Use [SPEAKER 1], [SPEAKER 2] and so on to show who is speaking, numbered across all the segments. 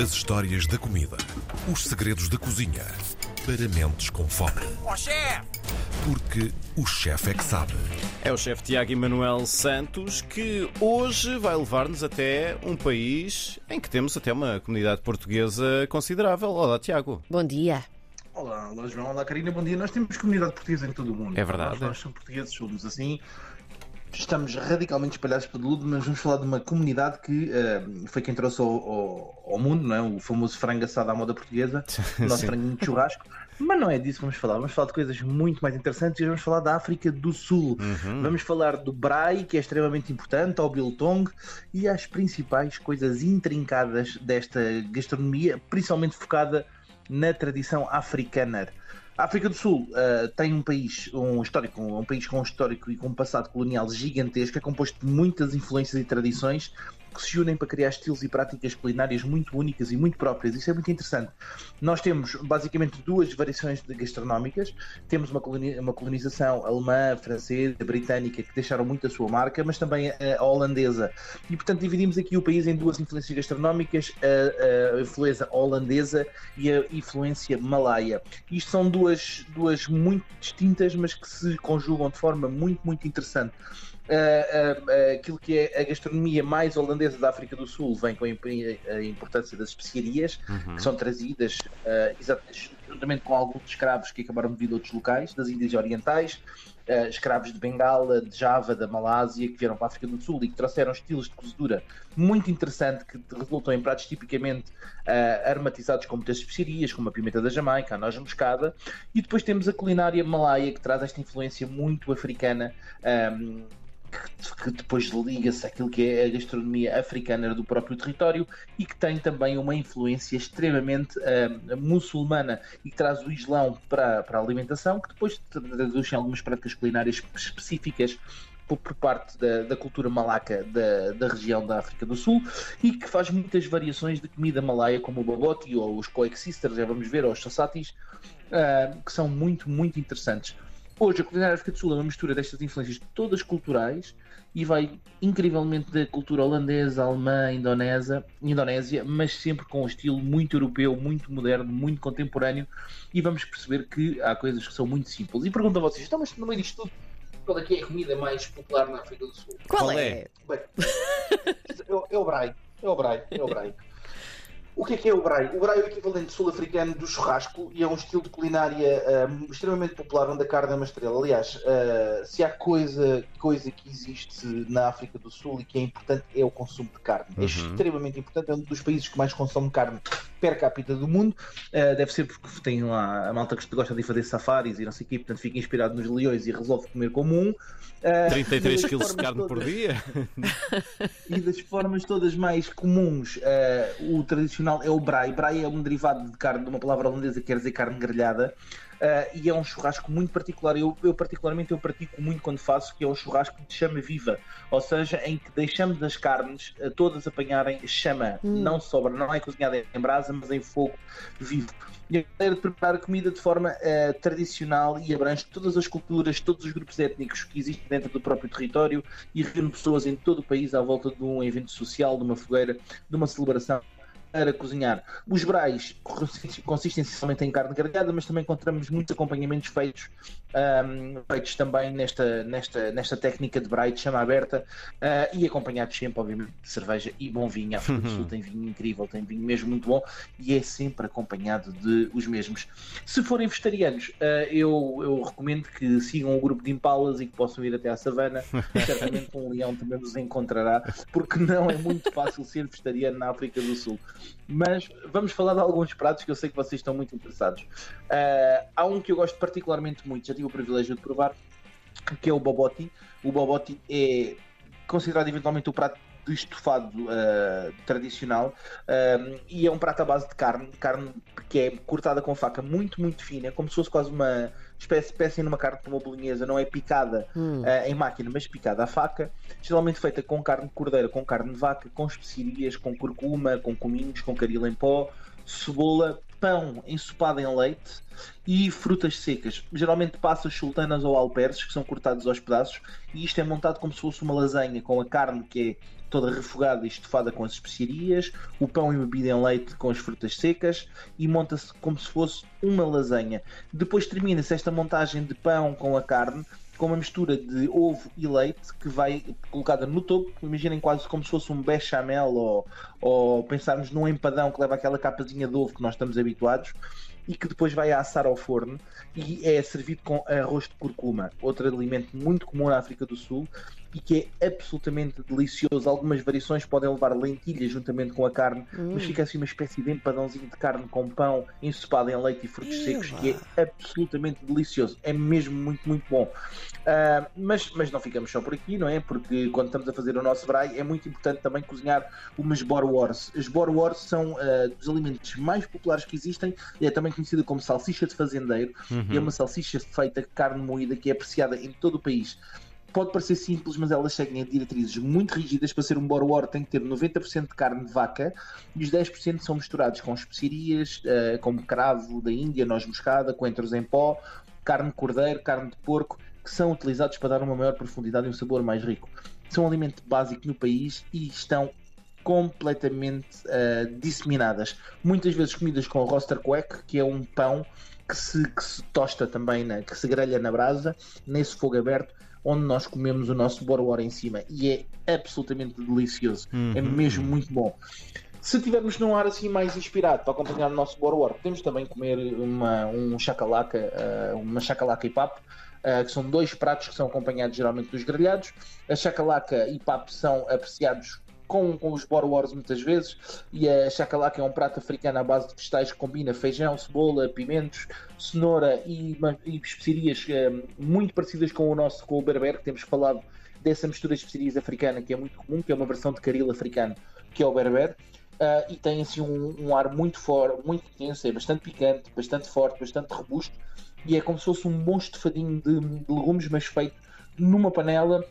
[SPEAKER 1] As histórias da comida. Os segredos da cozinha. Para mentes com fome.
[SPEAKER 2] Ó chefe!
[SPEAKER 1] Porque o chefe é que sabe.
[SPEAKER 3] É o chefe Tiago Emanuel Santos que hoje vai levar-nos até um país em que temos até uma comunidade portuguesa considerável. Olá, Tiago.
[SPEAKER 4] Bom dia.
[SPEAKER 5] Olá, olá João, olá Karina, bom dia. Nós temos comunidade portuguesa em todo o mundo.
[SPEAKER 3] É verdade.
[SPEAKER 5] Nós, nós somos portugueses, somos assim. Estamos radicalmente espalhados pelo mundo, mas vamos falar de uma comunidade que eh, foi quem trouxe ao, ao- ao mundo, não é? o famoso frango assado à moda portuguesa, o nosso franguinho de churrasco. Mas não é disso que vamos falar. Vamos falar de coisas muito mais interessantes e vamos falar da África do Sul.
[SPEAKER 3] Uhum.
[SPEAKER 5] Vamos falar do Brai, que é extremamente importante, ao Biltong e às principais coisas intrincadas desta gastronomia, principalmente focada na tradição africana. A África do Sul eh, tem um país, um histórico, um país com um histórico e com um passado colonial gigantesco, é composto de muitas influências e tradições que se unem para criar estilos e práticas culinárias muito únicas e muito próprias. Isso é muito interessante. Nós temos basicamente duas variações gastronómicas. Temos uma, uma colonização alemã, francesa, britânica que deixaram muito a sua marca, mas também a, a holandesa. E portanto dividimos aqui o país em duas influências gastronómicas, a, a influência holandesa e a influência malaia. Isto são duas, duas muito distintas, mas que se conjugam de forma muito, muito interessante. Uh, uh, uh, aquilo que é a gastronomia mais holandesa da África do Sul vem com a imp- a importância das especiarias
[SPEAKER 3] Uhum.
[SPEAKER 5] que são trazidas uh, exatamente, juntamente com alguns escravos que acabaram de vir de outros locais, das Índias Orientais, uh, escravos de Bengala, de Java, da Malásia, que vieram para a África do Sul e que trouxeram estilos de cozedura muito interessante que resultam em pratos tipicamente uh, aromatizados com muitas especiarias, como a pimenta da Jamaica, a noz moscada, e depois temos a culinária malaia que traz esta influência muito africana. Um, que- depois liga-se àquilo que é a gastronomia africana do próprio território e que tem também uma influência extremamente ah, muçulmana e que traz o Islão para, para a alimentação, que depois traduz em algumas práticas culinárias específicas por, parte da, da cultura malaca da, da região da África do Sul e que faz muitas variações de comida malaia, como o baboti ou os coexisters, já vamos ver, ou os sassatis, ah, que são muito, muito interessantes. Hoje, a culinária África do Sul é uma mistura destas influências todas culturais e vai incrivelmente da cultura holandesa, alemã, indonésia, indonésia, mas sempre com um estilo muito europeu, muito moderno, muito contemporâneo. E vamos perceber que há coisas que são muito simples. E pergunto a vocês, então, mas no meio disto tudo, qual é que é a comida mais popular na África do Sul?
[SPEAKER 4] Qual,
[SPEAKER 3] Qual
[SPEAKER 4] é?
[SPEAKER 3] é?
[SPEAKER 5] Bem, é, o- é o Brai, é o Brai, é o Brai. O que é que é o Brai? O Brai é o equivalente sul-africano do churrasco e é um estilo de culinária ah, extremamente popular onde a carne é uma estrela. Aliás, ah, se há coisa, coisa que existe na África do Sul e que é importante é o consumo de carne. É
[SPEAKER 3] Uhum.
[SPEAKER 5] extremamente importante, é um dos países que mais consome carne per capita do mundo. Ah, deve ser porque tem lá a malta que gosta de fazer safaris e não sei o quê, portanto fica inspirado nos leões e resolve comer como um. Ah,
[SPEAKER 3] 33
[SPEAKER 5] das
[SPEAKER 3] quilos de carne por
[SPEAKER 5] todas-
[SPEAKER 3] dia?
[SPEAKER 5] e das formas todas mais comuns, o tradicional é o braai. Braai é um derivado de carne, de uma palavra holandesa que quer dizer carne grelhada. eh, e é um churrasco muito particular. Eu, eu, particularmente eu pratico muito quando faço, que é um churrasco de chama viva, ou seja, em que deixamos as carnes eh, todas apanharem chama, não sobra, não é cozinhada em brasa, mas em fogo vivo. E a maneira de preparar a comida de forma eh, tradicional e abrange todas as culturas, todos os grupos étnicos que existem dentro do próprio território e reúne pessoas em todo o país à volta de um evento social, de uma fogueira, de uma celebração para cozinhar. Os brais consistem- essencialmente em carne grelhada, mas também encontramos muitos acompanhamentos feitos, ahm, feitos também nesta, nesta, nesta técnica de braai de chama aberta ah, e acompanhados sempre, obviamente, de cerveja e bom vinho. A África do Sul tem vinho incrível, tem vinho mesmo muito bom e é sempre acompanhado de os mesmos. Se forem vegetarianos, ah, eu, eu recomendo que sigam o grupo de impalas e que possam ir até à savana. Certamente um leão também vos encontrará, porque não é muito fácil ser vegetariano na África do Sul. Mas vamos falar de alguns pratos que eu sei que vocês estão muito interessados. Ah, há um que eu gosto particularmente muito, já tive o privilégio de provar, que é o boboti. O boboti é considerado eventualmente o prato do estofado ah, tradicional ah, e é um prato à base de carne, carne que é cortada com faca muito, muito fina, como se fosse quase uma espécie, espécie numa carne como uma bolonhesa, não é picada
[SPEAKER 4] Hum.
[SPEAKER 5] ah, em máquina, mas picada à faca, geralmente feita com carne de cordeira, com carne de vaca, com especiarias, com curcuma, com cominhos, com caril em pó, cebola pão ensopado em leite e frutas secas, geralmente passas sultanas ou alperces que são cortados aos pedaços e isto é montado como se fosse uma lasanha com a carne que é toda refogada e estufada com as especiarias, o pão embebido em leite com as frutas secas e monta-se como se fosse uma lasanha. Depois termina-se esta montagem de pão com a carne com uma mistura de ovo e leite que vai colocada no topo. Imaginem quase como se fosse um bechamel ou, ou pensarmos num empadão que leva aquela capazinha de ovo que nós estamos habituados e que depois vai assar ao forno e é servido com arroz de curcuma, outro alimento muito comum na África do Sul e que é absolutamente delicioso. Algumas variações podem levar lentilha juntamente com a carne, hum. mas fica assim uma espécie de empadãozinho de carne com pão ensopado em leite e frutos secos, que é absolutamente delicioso. É mesmo muito, muito bom. Uh, mas, mas não ficamos só por aqui, não é? Porque quando estamos a fazer o nosso braai é muito importante também cozinhar umas borwars. As borwars são uh, dos alimentos mais populares que existem e é também conhecida como salsicha de fazendeiro. Uhum. E é uma salsicha feita de carne moída que é apreciada em todo o país pode parecer simples, mas elas seguem diretrizes muito rígidas. Para ser um borowar tem que ter 90% de carne de vaca e os 10% são misturados com especiarias, uh, como cravo da Índia, noz moscada, coentros em pó, carne de cordeiro, carne de porco, que são utilizados para dar uma maior profundidade e um sabor mais rico. São um alimento básico no país e estão completamente uh, disseminadas. Muitas vezes comidas com roster quack, que é um pão que se, que se tosta também, né, que se grelha na brasa, nesse fogo aberto onde nós comemos o nosso borowar em cima e é absolutamente delicioso, uhum. é mesmo muito bom. Se tivermos num ar assim mais inspirado para acompanhar o nosso borowar, podemos também comer uma, um chacalaca, uh, uma chacalaca e papo, uh, que são dois pratos que são acompanhados geralmente dos grelhados. A chacalaca e papo são apreciados com, com os borwars muitas vezes, e a chacalaca é um prato africano à base de vegetais que combina feijão, cebola, pimentos, cenoura e, e especiarias é, muito parecidas com o nosso, com o berber, que temos falado dessa mistura de especiarias africana que é muito comum, que é uma versão de caril africano, que é o berber. Uh, e tem assim um, um, ar muito forte, muito intenso, é bastante picante, bastante forte, bastante robusto e é como se fosse um bom estofadinho de, de legumes, mas feito numa panela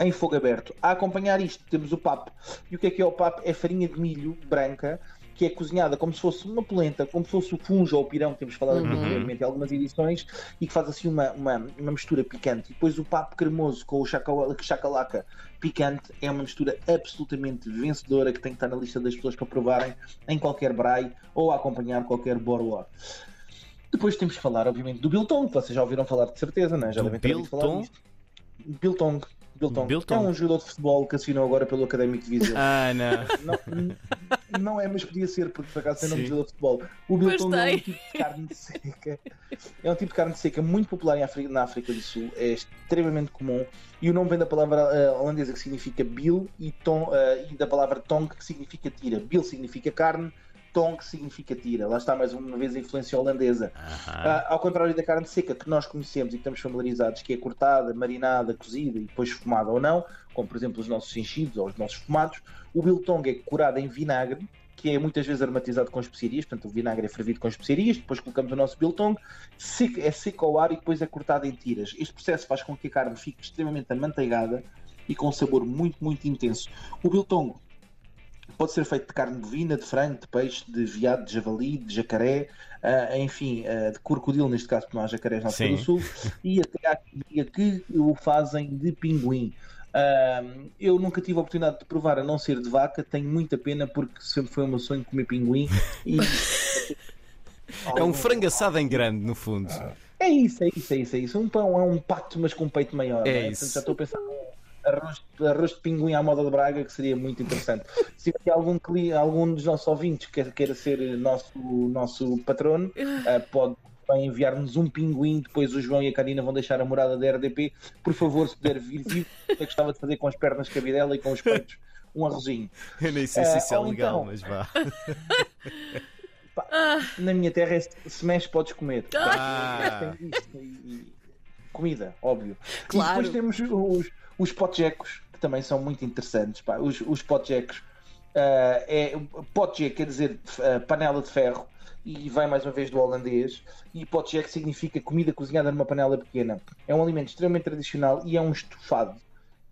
[SPEAKER 5] em fogo aberto. A acompanhar isto temos o papo. E o que é que é o papo? É farinha de milho branca que é cozinhada como se fosse uma polenta, como se fosse o fungo ou o pirão que temos falado uhum. anteriormente em algumas edições e que faz assim uma, uma, uma mistura picante. E depois o papo cremoso com o chacalaca picante é uma mistura absolutamente vencedora que tem que estar na lista das pessoas para provarem em qualquer braai ou a acompanhar qualquer borwa. Depois temos que falar, obviamente, do biltong, que vocês já ouviram falar de certeza, não é? Já
[SPEAKER 3] do devem ter ouvido falar disto.
[SPEAKER 5] Biltong. Bilton. Bilton. É um jogador de futebol que assinou agora pelo Académico de Viseu.
[SPEAKER 3] Ah, não.
[SPEAKER 5] não. Não é, mas podia ser, porque por acaso tem nome de jogador de futebol. O Bilton é um tipo de carne seca. É um tipo de carne seca muito popular África, na África do Sul. É extremamente comum. E o nome vem da palavra uh, holandesa que significa bil e, tom, uh, e da palavra tong que significa tira. Bil significa carne tong significa tira. Lá está mais uma vez a influência holandesa. Uh, ao contrário da carne seca que nós conhecemos e que estamos familiarizados, que é cortada, marinada, cozida e depois fumada ou não, como por exemplo os nossos enchidos ou os nossos fumados, o biltong é curado em vinagre, que é muitas vezes aromatizado com especiarias, portanto o vinagre é fervido com especiarias, depois colocamos o nosso biltong, é seco ao ar e depois é cortado em tiras. Este processo faz com que a carne fique extremamente amanteigada e com um sabor muito, muito intenso. O biltong pode ser feito de carne bovina, de frango, de peixe, de veado, de javali, de jacaré, uh, enfim, uh, de crocodilo, neste caso, porque não há jacarés na África do Sul, e até há que, que o fazem de pinguim. Uh, eu nunca tive a oportunidade de provar a não ser de vaca, tenho muita pena porque sempre foi o meu sonho comer pinguim. E...
[SPEAKER 3] é um frango assado em grande, no fundo.
[SPEAKER 5] É isso, é isso, é isso, é isso. Um pão é um pato, mas com um peito maior.
[SPEAKER 3] É né? isso.
[SPEAKER 5] Portanto, já estou a pensar arroz, arroz de pinguim à moda de Braga, que seria muito interessante. Se tiver algum, algum dos nossos ouvintes que queira ser nosso, nosso patrono, uh, pode enviar-nos um pinguim. Depois o João e a Karina vão deixar a morada da RDP. Por favor, se puder vir vivo, eu gostava de fazer com as pernas cabidela e com os peitos um arrozinho.
[SPEAKER 3] Eu nem sei se isso é uh, legal, então... mas vá.
[SPEAKER 5] na minha terra, se mexe, podes comer. Ah. comida, óbvio. Claro. E depois temos os, os potjecos, que também são muito interessantes. Pá. Os, os potjecos, uh, é, potje quer dizer uh, panela de ferro, e vai mais uma vez do holandês, e potjek significa comida cozinhada numa panela pequena. É um alimento extremamente tradicional e é um estofado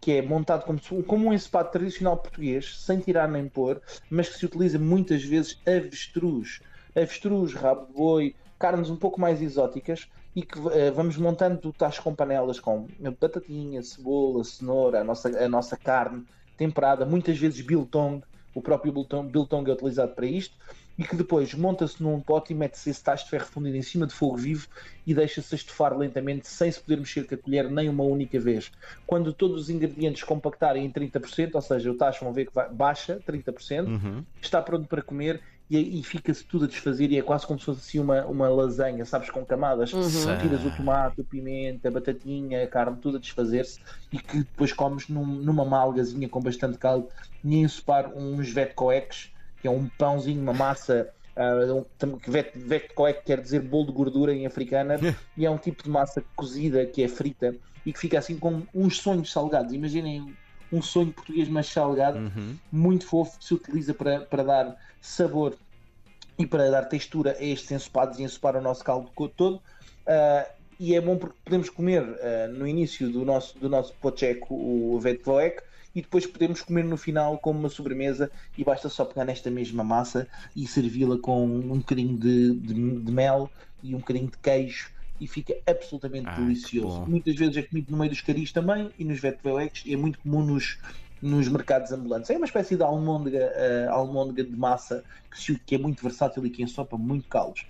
[SPEAKER 5] que é montado como, como um ensopado tradicional português, sem tirar nem pôr, mas que se utiliza muitas vezes avestruz avestruz, rabo de boi, carnes um pouco mais exóticas e que uh, vamos montando tachos com panelas com batatinha, cebola, cenoura, a nossa, a nossa carne temperada, muitas vezes biltong, o próprio biltong, biltong é utilizado para isto, e que depois monta-se num pote e mete-se esse tacho de ferro fundido em cima de fogo vivo e deixa-se estufar lentamente sem se poder mexer com a colher nem uma única vez. Quando todos os ingredientes compactarem em 30%, ou seja, o tacho vão ver que vai, baixa 30%, uhum. está pronto para comer e, e fica-se tudo a desfazer e é quase como se fosse assim uma, uma lasanha, sabes, com camadas. Uhum. Tiras o tomate, a pimenta, a batatinha, a carne, tudo a desfazer-se e que depois comes num, numa malgazinha com bastante caldo e ensopar uns vetcoeques, que é um pãozinho, uma massa Uh, que vetcoek quer dizer bolo de gordura em africana e é um tipo de massa cozida que é frita e que fica assim com uns sonhos salgados. Imaginem um sonho português mais salgado, uhum. muito fofo, que se utiliza para, para dar sabor e para dar textura a estes ensopados e ensopar o nosso caldo todo. Uh, e é bom porque podemos comer uh, no início do nosso, do nosso pocheco o vetvoek e depois podemos comer no final como uma sobremesa e basta só pegar nesta mesma massa e servi-la com um bocadinho de, de, de, mel e um bocadinho de queijo e fica absolutamente ah, delicioso. Muitas vezes é comido no meio dos caris também e nos vetvoecs e é muito comum nos, nos mercados ambulantes. É uma espécie de almôndega, uh, almôndega de massa que, que, é muito versátil e que ensopa muito caldos.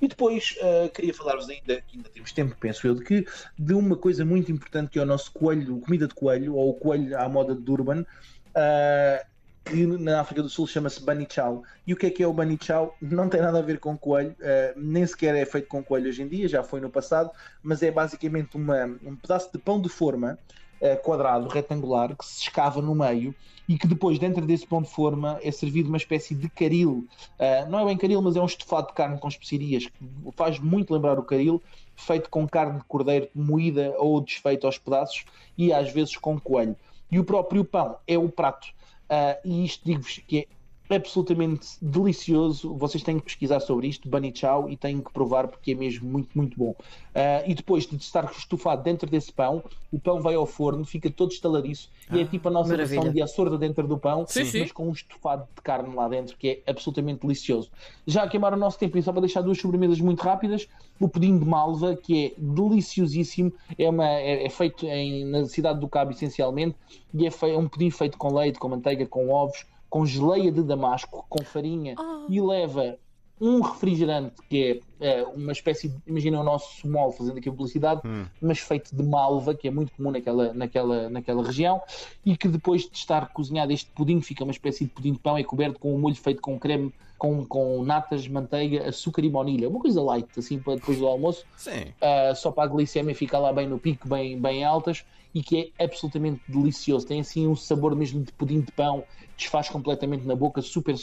[SPEAKER 5] E depois uh, queria falar-vos ainda, que ainda temos tempo, penso eu, de, que, de uma coisa muito importante que é o nosso coelho, comida de coelho, ou o coelho à moda de Durban. Uh, que na África do Sul chama-se Chow. E o que é que é o Chow? Não tem nada a ver com coelho, uh, nem sequer é feito com coelho hoje em dia, já foi no passado, mas é basicamente uma, um pedaço de pão de forma uh, quadrado, retangular, que se escava no meio e que depois, dentro desse pão de forma, é servido uma espécie de caril. Uh, não é bem caril, mas é um estofado de carne com especiarias, que faz muito lembrar o caril, feito com carne de cordeiro moída ou desfeita aos pedaços e às vezes com coelho. E o próprio pão é o prato. Uh, e isto digo-vos que é absolutamente delicioso. Vocês têm que pesquisar sobre isto, Bunny Chow, e têm que provar porque é mesmo muito, muito bom. Uh, e depois de estar estufado dentro desse pão, o pão vai ao forno, fica todo estalariço ah, e é tipo a nossa maravilha. versão de açorda dentro do pão, sim, mas sim. com um estufado de carne lá dentro que é absolutamente delicioso. Já a queimar o nosso tempo, e só para deixar duas sobremesas muito rápidas, o pudim de malva, que é deliciosíssimo, é, uma, é, é feito em, na cidade do Cabo essencialmente, e é, é um pudim feito com leite, com manteiga, com ovos, com geleia de damasco, com farinha oh. e leva um refrigerante que é, é uma espécie de, imagina o nosso small fazendo aqui a publicidade, hum. mas feito de malva, que é muito comum naquela, naquela, naquela região, e que depois de estar cozinhado este pudim, fica uma espécie de pudim de pão, é coberto com um molho feito com creme, com, com natas, manteiga, açúcar e baunilha, uma coisa light, assim, para depois do almoço, uh, só para a glicemia ficar lá bem no pico, bem, bem altas, e que é absolutamente delicioso. Tem assim um sabor mesmo de pudim de pão, desfaz completamente na boca, super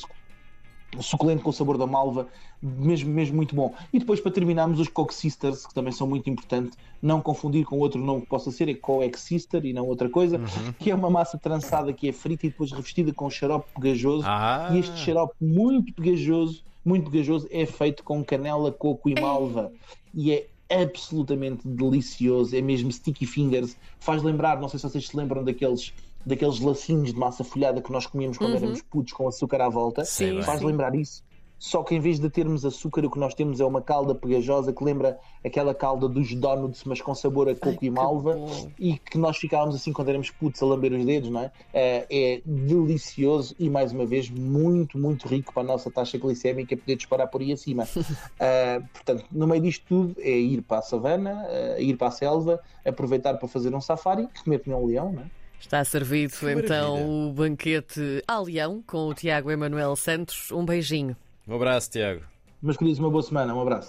[SPEAKER 5] suculento com o sabor da malva, mesmo, mesmo muito bom. E depois para terminarmos os Coke Sisters, que também são muito importantes, não confundir com outro nome que possa ser, é Coex Sister e não outra coisa, uhum. que é uma massa trançada que é frita e depois revestida com xarope pegajoso. Ah. E este xarope muito pegajoso, muito pegajoso, é feito com canela, coco e malva. E é absolutamente delicioso, é mesmo sticky fingers, faz lembrar, não sei se vocês se lembram daqueles daqueles lacinhos de massa folhada que nós comíamos quando uhum. éramos putos com açúcar à volta, sim, faz sim. lembrar isso. Só que em vez de termos açúcar, o que nós temos é uma calda pegajosa que lembra aquela calda dos donuts, mas com sabor a coco Ai, e malva, e que nós ficávamos assim quando éramos putos a lamber os dedos, não é? é? É delicioso e, mais uma vez, muito, muito rico para a nossa taxa glicémica poder disparar por aí acima. uh, portanto, no meio disto tudo é ir para a savana, uh, ir para a selva, aproveitar para fazer um safari, comer que um leão, não é?
[SPEAKER 2] Está servido então o banquete a Leão com o Tiago Emanuel Santos. Um beijinho.
[SPEAKER 3] Um abraço, Tiago.
[SPEAKER 5] Meus queridos, uma boa semana. Um abraço.